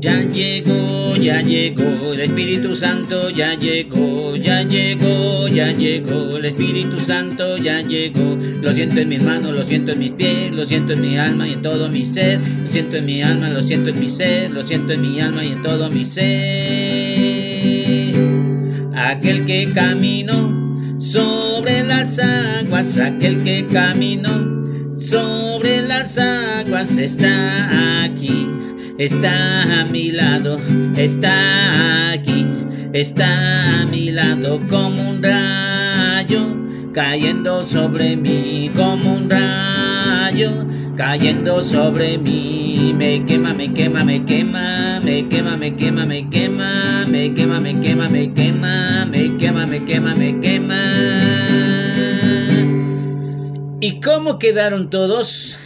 Ya llegó, ya llegó, el Espíritu Santo ya llegó, ya llegó, ya llegó, el Espíritu Santo ya llegó. Lo siento en mis manos, lo siento en mis pies, lo siento en mi alma y en todo mi ser. Lo siento en mi alma, lo siento en mi ser, lo siento en mi alma y en todo mi ser. Aquel que caminó sobre las aguas, aquel que caminó sobre las aguas está aquí está a mi lado, está aquí, está a mi lado como un rayo, cayendo sobre mí como un rayo, cayendo sobre mí, me quema, me quema, me quema, me quema, me quema, me quema, me quema, me quema, me quema, me quema, me quema, me quema. ¿Y cómo quedaron todos?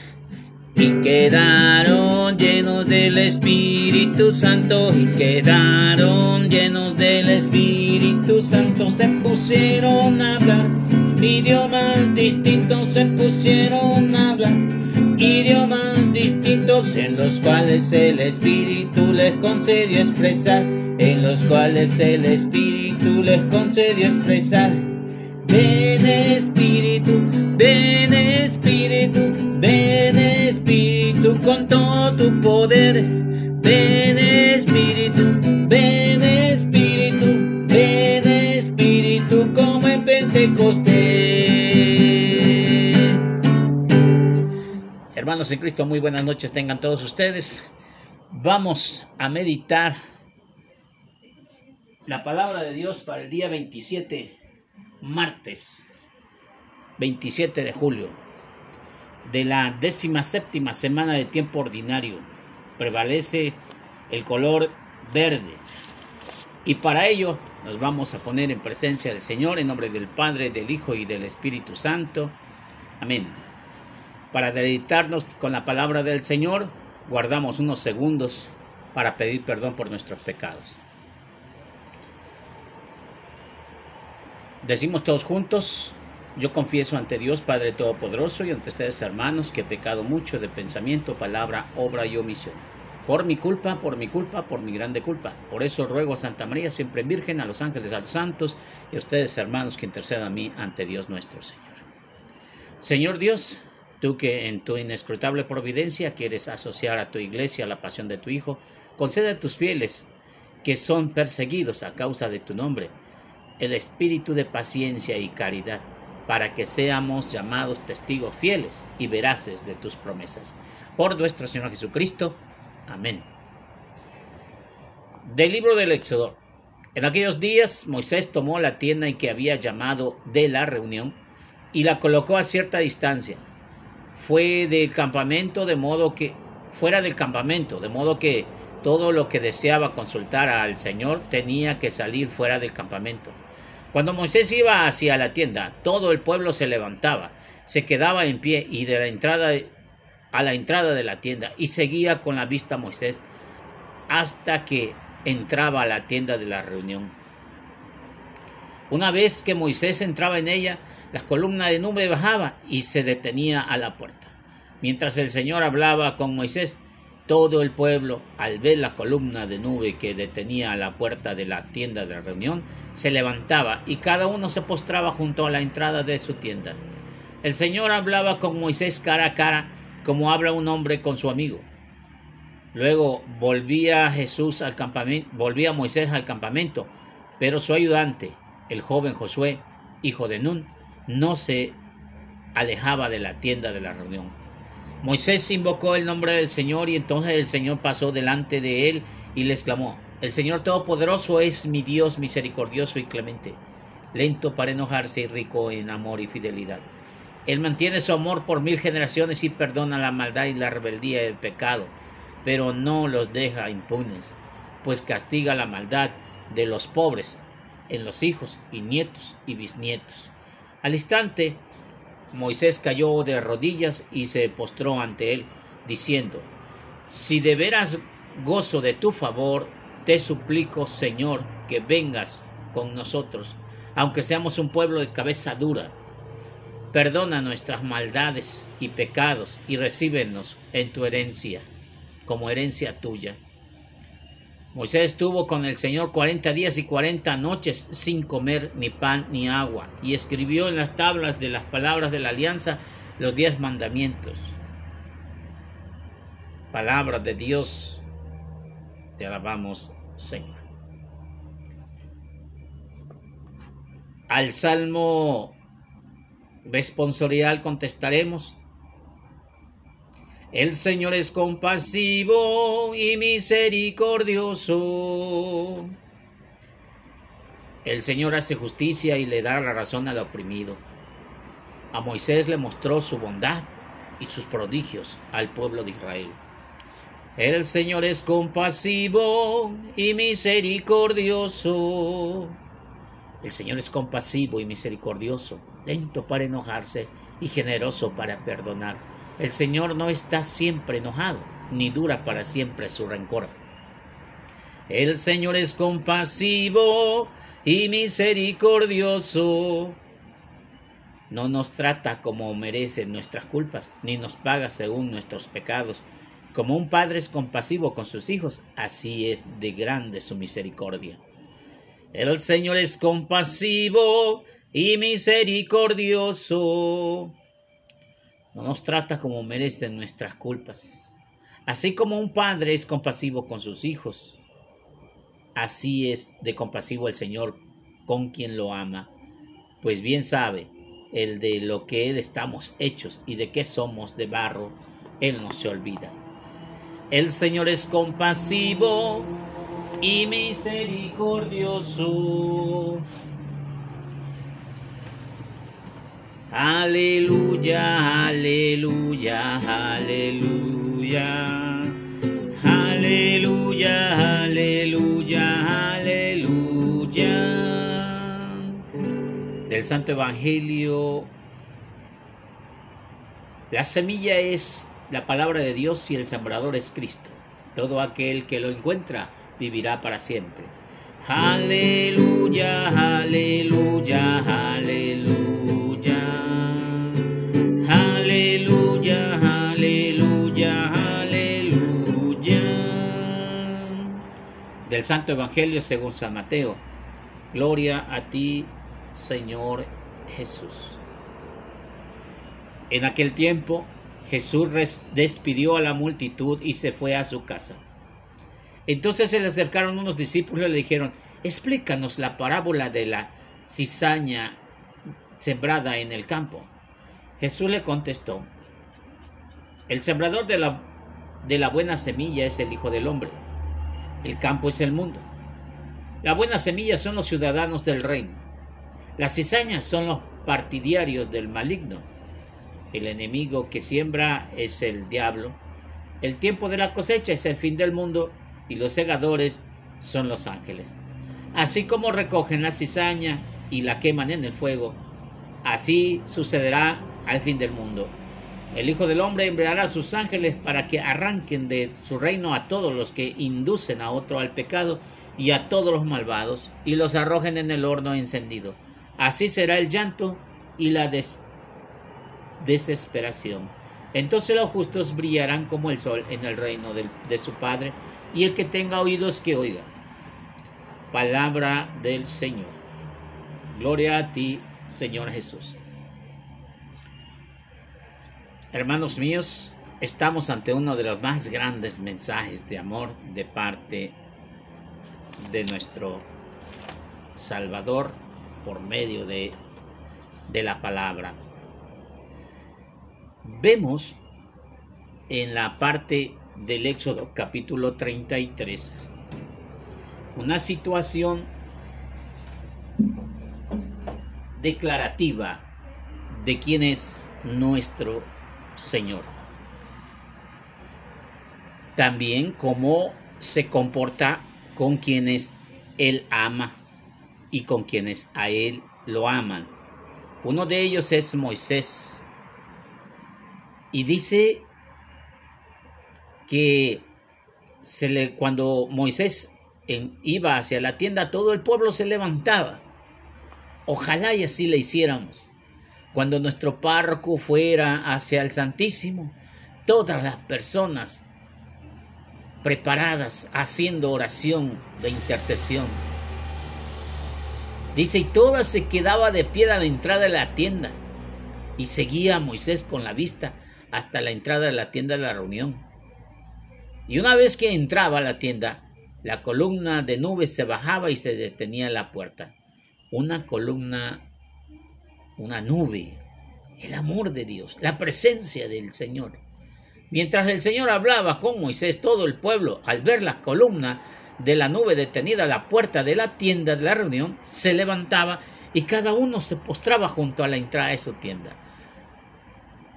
y quedaron llenos del Espíritu Santo y quedaron llenos del Espíritu Santo. Se pusieron a hablar idiomas distintos se pusieron a hablar idiomas distintos en los cuales el Espíritu les concedió expresar en los cuales el Espíritu les concedió expresar. Ven Espíritu ven Espíritu ven con todo tu poder. Ven Espíritu, ven Espíritu, ven Espíritu como en Pentecostés. Hermanos en Cristo, muy buenas noches tengan todos ustedes. Vamos a meditar la palabra de Dios para el día 27, martes 27 de julio de la décima séptima semana de tiempo ordinario. Prevalece el color verde. Y para ello nos vamos a poner en presencia del Señor en nombre del Padre, del Hijo y del Espíritu Santo. Amén. Para deleitarnos con la palabra del Señor, guardamos unos segundos para pedir perdón por nuestros pecados. Decimos todos juntos, yo confieso ante Dios Padre Todopoderoso y ante ustedes hermanos que he pecado mucho de pensamiento, palabra, obra y omisión. Por mi culpa, por mi culpa, por mi grande culpa. Por eso ruego a Santa María, siempre Virgen, a los ángeles, a los santos y a ustedes hermanos que intercedan a mí ante Dios nuestro Señor. Señor Dios, tú que en tu inescrutable providencia quieres asociar a tu iglesia la pasión de tu Hijo, concede a tus fieles que son perseguidos a causa de tu nombre el espíritu de paciencia y caridad para que seamos llamados testigos fieles y veraces de tus promesas. Por nuestro Señor Jesucristo. Amén. Del libro del Éxodo. En aquellos días Moisés tomó la tienda en que había llamado de la reunión y la colocó a cierta distancia. Fue del campamento de modo que fuera del campamento, de modo que todo lo que deseaba consultar al Señor tenía que salir fuera del campamento. Cuando Moisés iba hacia la tienda, todo el pueblo se levantaba, se quedaba en pie y de la entrada a la entrada de la tienda y seguía con la vista a Moisés hasta que entraba a la tienda de la reunión. Una vez que Moisés entraba en ella, la columna de nube bajaba y se detenía a la puerta. Mientras el Señor hablaba con Moisés, todo el pueblo, al ver la columna de nube que detenía a la puerta de la tienda de reunión, se levantaba y cada uno se postraba junto a la entrada de su tienda. El Señor hablaba con Moisés cara a cara, como habla un hombre con su amigo. Luego volvía Jesús al campamento, volvía Moisés al campamento, pero su ayudante, el joven Josué, hijo de Nun, no se alejaba de la tienda de la reunión. Moisés invocó el nombre del Señor y entonces el Señor pasó delante de él y le exclamó, El Señor Todopoderoso es mi Dios misericordioso y clemente, lento para enojarse y rico en amor y fidelidad. Él mantiene su amor por mil generaciones y perdona la maldad y la rebeldía y el pecado, pero no los deja impunes, pues castiga la maldad de los pobres en los hijos y nietos y bisnietos. Al instante Moisés cayó de rodillas y se postró ante él, diciendo, Si de veras gozo de tu favor, te suplico, Señor, que vengas con nosotros, aunque seamos un pueblo de cabeza dura. Perdona nuestras maldades y pecados y recíbenos en tu herencia. como herencia tuya. Moisés estuvo con el Señor cuarenta días y cuarenta noches sin comer ni pan ni agua, y escribió en las tablas de las palabras de la alianza los diez mandamientos. Palabra de Dios, te alabamos, Señor. Al salmo responsorial contestaremos. El Señor es compasivo y misericordioso. El Señor hace justicia y le da la razón al oprimido. A Moisés le mostró su bondad y sus prodigios al pueblo de Israel. El Señor es compasivo y misericordioso. El Señor es compasivo y misericordioso, lento para enojarse y generoso para perdonar el Señor no está siempre enojado, ni dura para siempre su rencor. El Señor es compasivo y misericordioso. No nos trata como merecen nuestras culpas, ni nos paga según nuestros pecados. Como un padre es compasivo con sus hijos, así es de grande su misericordia. El Señor es compasivo y misericordioso no nos trata como merecen nuestras culpas. Así como un padre es compasivo con sus hijos, así es de compasivo el Señor con quien lo ama, pues bien sabe el de lo que Él estamos hechos y de qué somos de barro, Él no se olvida. El Señor es compasivo y misericordioso Aleluya, aleluya, aleluya. Aleluya, aleluya, aleluya. Del Santo Evangelio. La semilla es la palabra de Dios y el sembrador es Cristo. Todo aquel que lo encuentra vivirá para siempre. Aleluya, Santo Evangelio según San Mateo. Gloria a ti, Señor Jesús. En aquel tiempo Jesús despidió a la multitud y se fue a su casa. Entonces se le acercaron unos discípulos y le dijeron, explícanos la parábola de la cizaña sembrada en el campo. Jesús le contestó, el sembrador de la buena semilla es el Hijo del Hombre. El campo es el mundo. La buena semilla son los ciudadanos del reino. Las cizañas son los partidarios del maligno. El enemigo que siembra es el diablo. El tiempo de la cosecha es el fin del mundo y los segadores son los ángeles. Así como recogen la cizaña y la queman en el fuego, así sucederá al fin del mundo. El Hijo del Hombre enviará a sus ángeles para que arranquen de su reino a todos los que inducen a otro al pecado y a todos los malvados y los arrojen en el horno encendido. Así será el llanto y la desesperación. Entonces los justos brillarán como el sol en el reino de, de su Padre, y el que tenga oídos que oiga. Palabra del Señor. Gloria a ti, Señor Jesús. Hermanos míos, estamos ante uno de los más grandes mensajes de amor de parte de nuestro Salvador por medio de, de la palabra. Vemos en la parte del Éxodo capítulo 33 una situación declarativa de quién es nuestro Señor. También cómo se comporta con quienes Él ama y con quienes a Él lo aman. Uno de ellos es Moisés. Y dice que se le, cuando Moisés iba hacia la tienda, todo el pueblo se levantaba. Ojalá y así le hiciéramos. Cuando nuestro párroco fuera hacia el Santísimo, todas las personas preparadas haciendo oración de intercesión. Dice, y todas se quedaba de pie a la entrada de la tienda y seguía a Moisés con la vista hasta la entrada de la tienda de la reunión. Y una vez que entraba a la tienda, la columna de nubes se bajaba y se detenía en la puerta. Una columna, una nube, el amor de Dios, la presencia del Señor. Mientras el Señor hablaba con Moisés, todo el pueblo, al ver la columna de la nube detenida a la puerta de la tienda de la reunión, se levantaba y cada uno se postraba junto a la entrada de su tienda.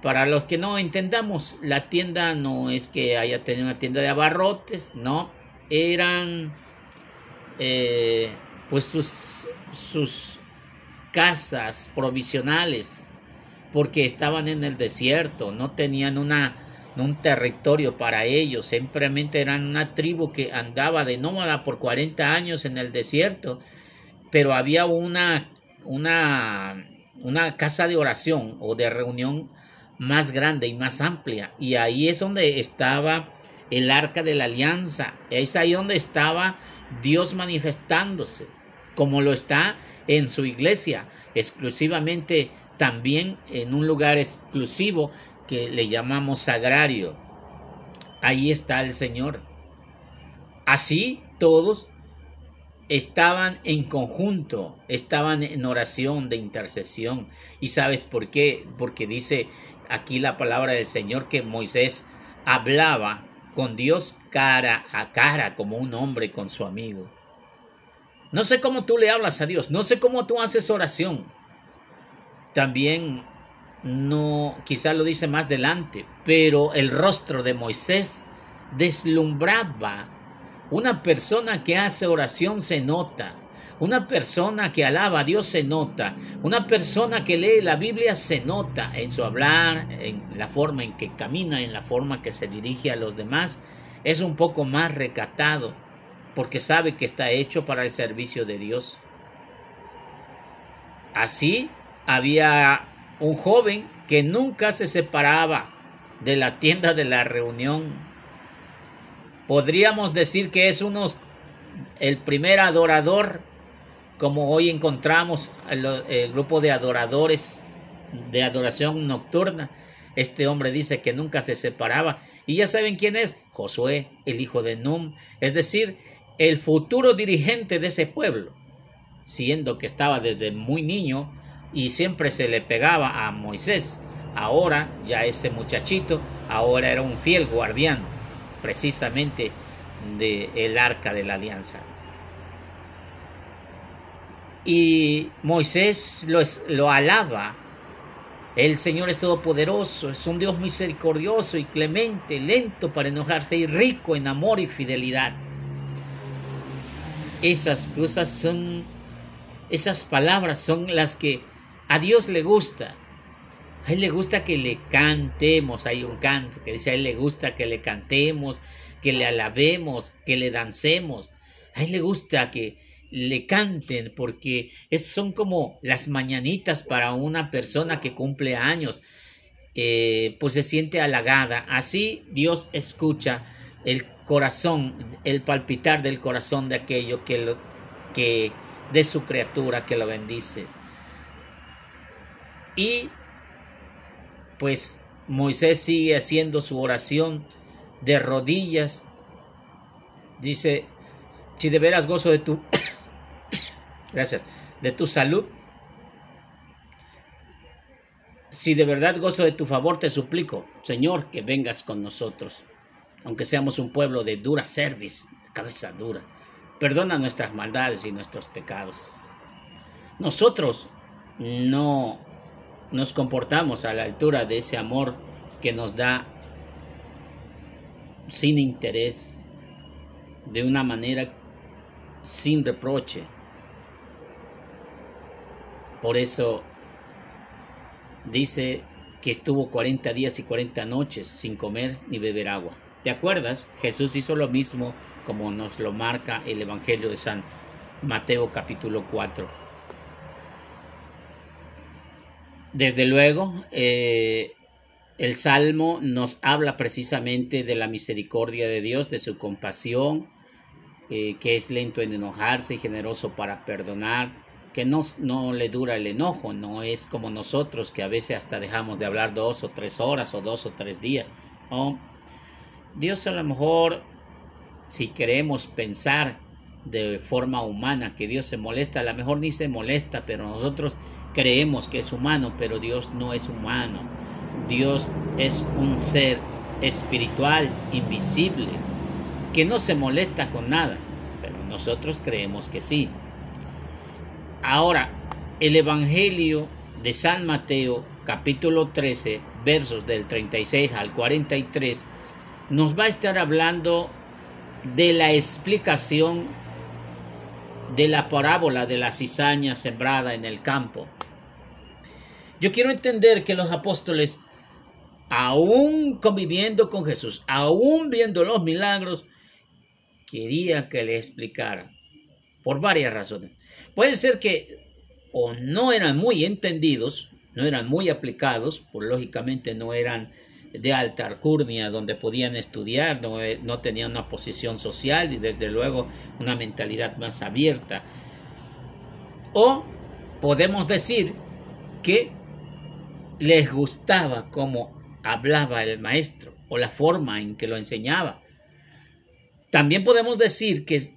Para los que no entendamos, la tienda no es que haya tenido una tienda de abarrotes, no, eran eh, pues sus, sus casas provisionales, porque estaban en el desierto, no tenían una, un territorio para ellos, simplemente eran una tribu que andaba de nómada por 40 años en el desierto, pero había una, una, una casa de oración o de reunión más grande y más amplia. Y ahí es donde estaba el arca de la alianza. Es ahí donde estaba Dios manifestándose, como lo está en su iglesia, exclusivamente también en un lugar exclusivo que le llamamos sagrario. Ahí está el Señor. Así todos estaban en conjunto, estaban en oración de intercesión. ¿Y sabes por qué? Porque dice aquí la palabra del Señor que Moisés hablaba con Dios cara a cara como un hombre con su amigo. No sé cómo tú le hablas a Dios, no sé cómo tú haces oración. También no, quizás lo dice más adelante, pero el rostro de Moisés deslumbraba. Una persona que hace oración se nota. Una persona que alaba a Dios se nota. Una persona que lee la Biblia se nota en su hablar, en la forma en que camina, en la forma que se dirige a los demás. Es un poco más recatado porque sabe que está hecho para el servicio de Dios. Así había un joven que nunca se separaba de la tienda de la reunión. Podríamos decir que es uno, el primer adorador como hoy encontramos el, grupo de adoradores de adoración nocturna. Este hombre dice que nunca se separaba. Y ya saben quién es. Josué, el hijo de Num. Es decir, el futuro dirigente de ese pueblo. Siendo que estaba desde muy niño y siempre se le pegaba a Moisés. Ahora ya ese muchachito, ahora era un fiel guardián precisamente del el arca de la alianza. Y Moisés lo, lo alaba. El Señor es todopoderoso, es un Dios misericordioso y clemente, lento para enojarse y rico en amor y fidelidad. Esas cosas son, esas palabras son las que a Dios le gusta. A Él le gusta que le cantemos. Hay un canto que dice a Él le gusta que le cantemos, que le alabemos, que le dancemos. A Él le gusta que, le canten porque son como las mañanitas para una persona que cumple años, eh, pues se siente halagada. Así Dios escucha el corazón, el palpitar del corazón de aquello que, lo, que de su criatura que lo bendice. Y pues Moisés sigue haciendo su oración de rodillas. Dice, si de veras gozo de tu gracias, de tu salud. Si de verdad gozo de tu favor, te suplico, Señor, que vengas con nosotros, aunque seamos un pueblo de dura service, cabeza dura. Perdona nuestras maldades y nuestros pecados. Nosotros no nos comportamos a la altura de ese amor que nos da sin interés, de una manera sin reproche. Por eso dice que estuvo 40 días y 40 noches sin comer ni beber agua. ¿Te acuerdas? Jesús hizo lo mismo como nos lo marca el Evangelio de San Mateo capítulo 4. Desde luego, eh, el Salmo nos habla precisamente de la misericordia de Dios, de su compasión, eh, que es lento en enojarse y generoso para perdonar, que no, no le dura el enojo, no es como nosotros que a veces hasta dejamos de hablar dos o tres horas o dos o tres días. Dios a lo mejor, si queremos pensar de forma humana que Dios se molesta, a lo mejor ni se molesta, pero nosotros creemos que es humano, pero Dios no es humano. Dios es un ser espiritual, invisible, que no se molesta con nada, pero nosotros creemos que sí. Ahora, el Evangelio de San Mateo, capítulo 13, versos del 36 al 43, nos va a estar hablando de la explicación de la parábola de la cizaña sembrada en el campo. Yo quiero entender que los apóstoles, aún conviviendo con Jesús, aún viendo los milagros, quería que le explicara, por varias razones. Puede ser que o no eran muy entendidos, no eran muy aplicados, por lógicamente no eran de alta alcurnia donde podían estudiar, no, eh, no tenían una posición social y desde luego una mentalidad más abierta. O podemos decir que les gustaba cómo hablaba el maestro o la forma en que lo enseñaba. También podemos decir que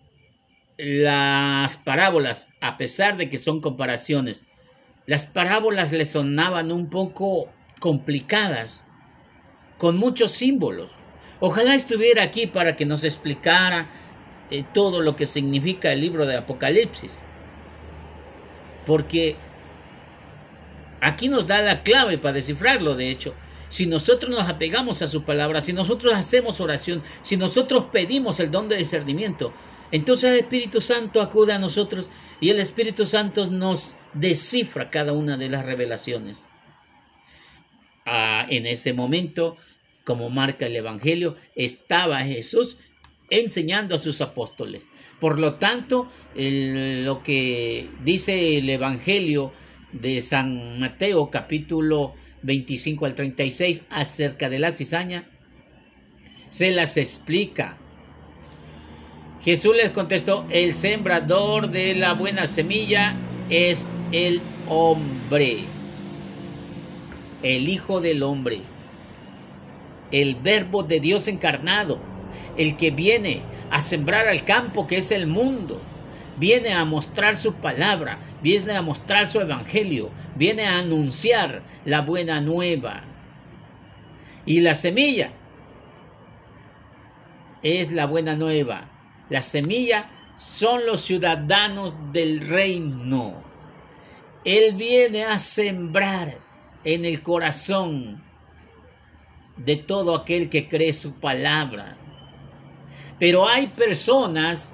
las parábolas, a pesar de que son comparaciones, las parábolas le sonaban un poco complicadas, con muchos símbolos. Ojalá estuviera aquí para que nos explicara eh, todo lo que significa el libro de Apocalipsis. Porque aquí nos da la clave para descifrarlo, de hecho. Si nosotros nos apegamos a su palabra, si nosotros hacemos oración, si nosotros pedimos el don de discernimiento, entonces el Espíritu Santo acude a nosotros y el Espíritu Santo nos descifra cada una de las revelaciones. Ah, en ese momento, como marca el Evangelio, estaba Jesús enseñando a sus apóstoles. Por lo tanto, lo que dice el Evangelio de San Mateo capítulo 25 al 36 acerca de la cizaña, se las explica. Jesús les contestó, el sembrador de la buena semilla es el hombre, el Hijo del Hombre, el verbo de Dios encarnado, el que viene a sembrar al campo que es el mundo viene a mostrar su palabra, viene a mostrar su evangelio, viene a anunciar la buena nueva. Y la semilla es la buena nueva. La semilla son los ciudadanos del reino. Él viene a sembrar en el corazón de todo aquel que cree su palabra. Pero hay personas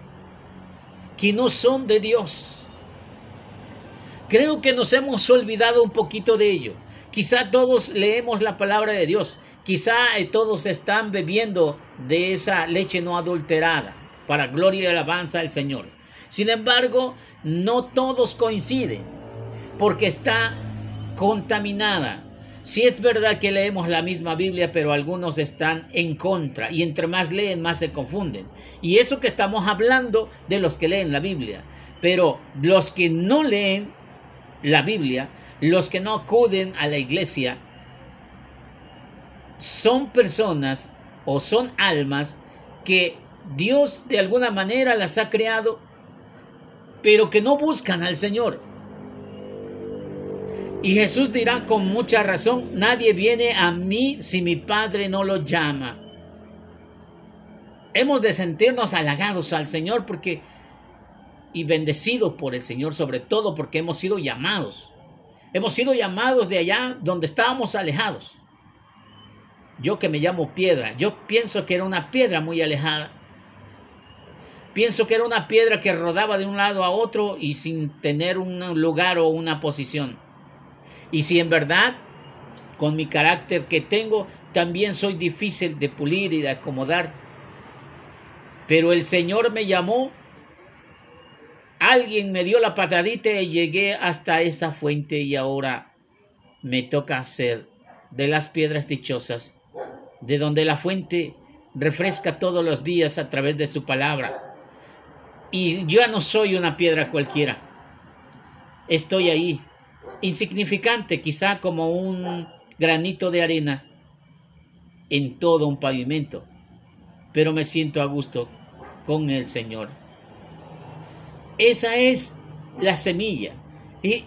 que no son de Dios. Creo que nos hemos olvidado un poquito de ello. Quizá todos leemos la palabra de Dios, quizá eh, todos están bebiendo de esa leche no adulterada para gloria y alabanza al Señor. Sin embargo, no todos coinciden porque está contaminada si es verdad que leemos la misma Biblia, pero algunos están en contra y entre más leen, más se confunden. Y eso que estamos hablando de los que leen la Biblia. Pero los que no leen la Biblia, los que no acuden a la iglesia, son personas o son almas que Dios de alguna manera las ha creado, pero que no buscan al Señor. Y Jesús dirá con mucha razón, nadie viene a mí si mi Padre no lo llama. Hemos de sentirnos halagados al Señor porque y bendecidos por el Señor, sobre todo porque hemos sido llamados. Hemos sido llamados de allá donde estábamos alejados. Yo que me llamo piedra, yo pienso que era una piedra muy alejada. Pienso que era una piedra que rodaba de un lado a otro y sin tener un lugar o una posición. Y si en verdad, con mi carácter que tengo, también soy difícil de pulir y de acomodar, pero el Señor me llamó, alguien me dio la patadita y llegué hasta esa fuente y ahora me toca ser de las piedras dichosas, de donde la fuente refresca todos los días a través de su palabra. Y yo no soy una piedra cualquiera. Estoy ahí, insignificante, quizá como un granito de arena en todo un pavimento, pero me siento a gusto con el Señor. Esa es la semilla. Y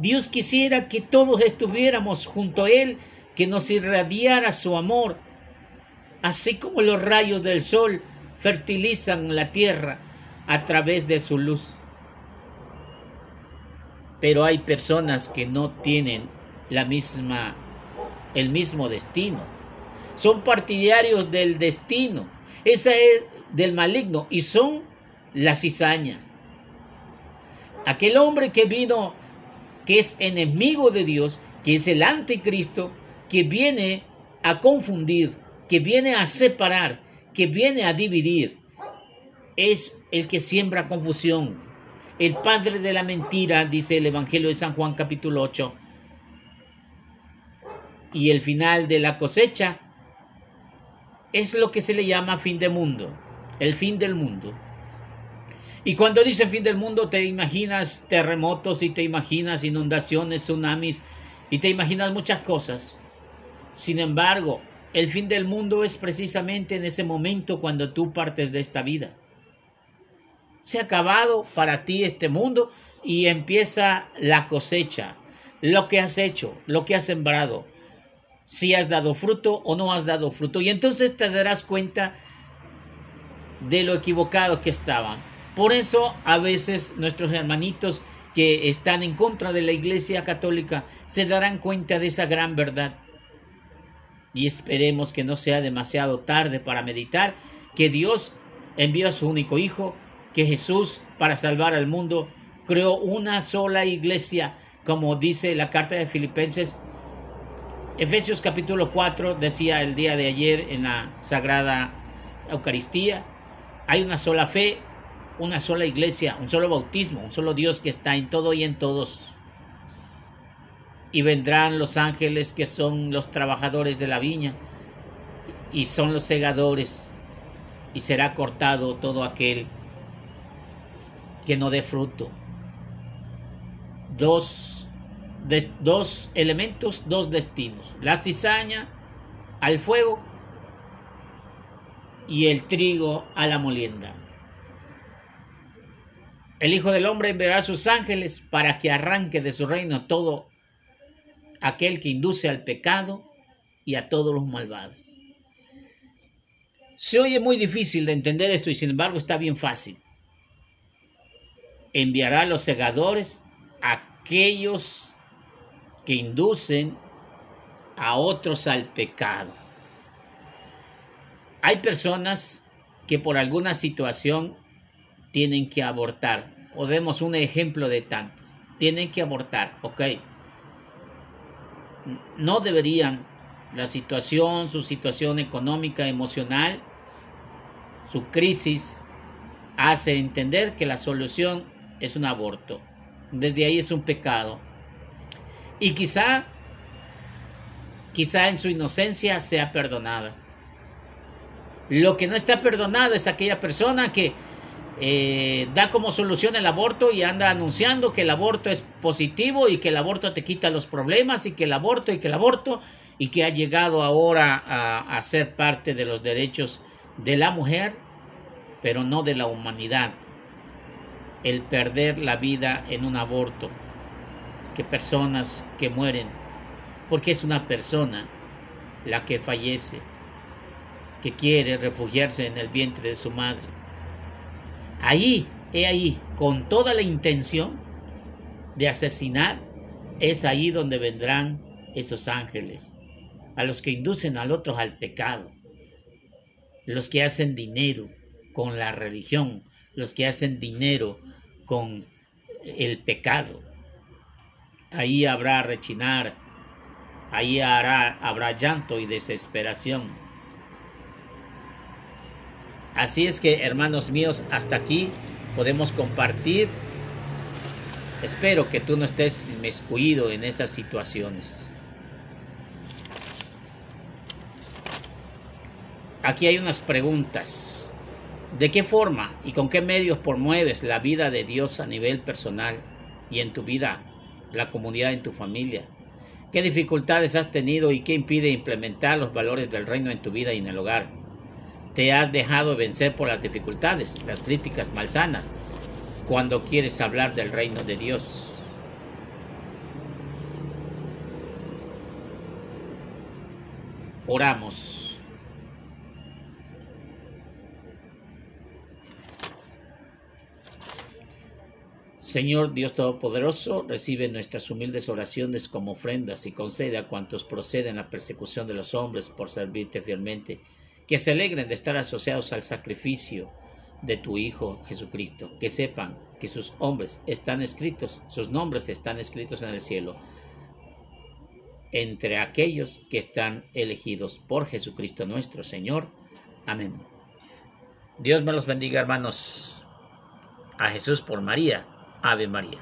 Dios quisiera que todos estuviéramos junto a Él, que nos irradiara su amor, así como los rayos del sol fertilizan la tierra a través de su luz. Pero hay personas que no tienen la misma el mismo destino. Son partidarios del destino. Esa es del maligno y son la cizaña. Aquel hombre que vino que es enemigo de Dios, que es el anticristo, que viene a confundir, que viene a separar, que viene a dividir, es el que siembra confusión. El padre de la mentira, dice el Evangelio de San Juan capítulo 8. Y el final de la cosecha es lo que se le llama fin de mundo, el fin del mundo. Y cuando dicen fin del mundo te imaginas terremotos y te imaginas inundaciones, tsunamis y te imaginas muchas cosas. Sin embargo, el fin del mundo es precisamente en ese momento cuando tú partes de esta vida. Se ha acabado para ti este mundo y empieza la cosecha, lo que has hecho, lo que has sembrado, si has dado fruto o no has dado fruto. Y entonces te darás cuenta de lo equivocado que estaban por eso a veces nuestros hermanitos que están en contra de la Iglesia Católica se darán cuenta de esa gran verdad. Y esperemos que no sea demasiado tarde para meditar que Dios envió a su único Hijo, que Jesús, para salvar al mundo, creó una sola iglesia, como dice la carta de Filipenses. Efesios capítulo 4 decía el día de ayer en la Sagrada Eucaristía, hay una sola fe, una sola iglesia, un solo bautismo, un solo Dios que está en todo y en todos. Y vendrán los ángeles que son los trabajadores de la viña y son los segadores y será cortado todo aquel que no dé fruto. Dos, dos elementos, dos destinos. La cizaña al fuego y el trigo a la molienda. El Hijo del Hombre enviará a sus ángeles para que arranque de su reino todo aquel que induce al pecado y a todos los malvados. Se oye muy difícil de entender esto y sin embargo está bien fácil. Enviará a los segadores aquellos que inducen a otros al pecado. Hay personas que por alguna situación tienen que abortar. Podemos un ejemplo de tantos. Tienen que abortar, ok. No deberían. La situación, su situación económica, emocional, su crisis, hace entender que la solución es un aborto. Desde ahí es un pecado. Y quizá, quizá en su inocencia sea perdonada. Lo que no está perdonado es aquella persona que eh, da como solución el aborto y anda anunciando que el aborto es positivo y que el aborto te quita los problemas y que el aborto y que el aborto y que ha llegado ahora a, a ser parte de los derechos de la mujer, pero no de la humanidad. El perder la vida en un aborto, que personas que mueren, porque es una persona la que fallece, que quiere refugiarse en el vientre de su madre. Ahí, he ahí, con toda la intención de asesinar, es ahí donde vendrán esos ángeles, a los que inducen al otro al pecado, los que hacen dinero con la religión, los que hacen dinero con el pecado. Ahí habrá rechinar, ahí hará, habrá llanto y desesperación. Así es que, hermanos míos, hasta aquí podemos compartir. Espero que tú no estés inmiscuido en estas situaciones. Aquí hay unas preguntas ¿De qué forma y con qué medios promueves la vida de Dios a nivel personal y en tu vida, la comunidad, en tu familia? ¿Qué dificultades has tenido y qué impide implementar los valores del reino en tu vida y en el hogar? ¿Te has dejado vencer por las dificultades, las críticas malsanas, cuando quieres hablar del reino de Dios? Oramos. Señor Dios Todopoderoso, recibe nuestras humildes oraciones como ofrendas y concede a cuantos proceden la persecución de los hombres por servirte fielmente, que se alegren de estar asociados al sacrificio de tu Hijo Jesucristo, que sepan que sus hombres están escritos, sus nombres están escritos en el cielo, entre aquellos que están elegidos por Jesucristo nuestro Señor. Amén. Dios me los bendiga, hermanos. A Jesús por María. Ave María.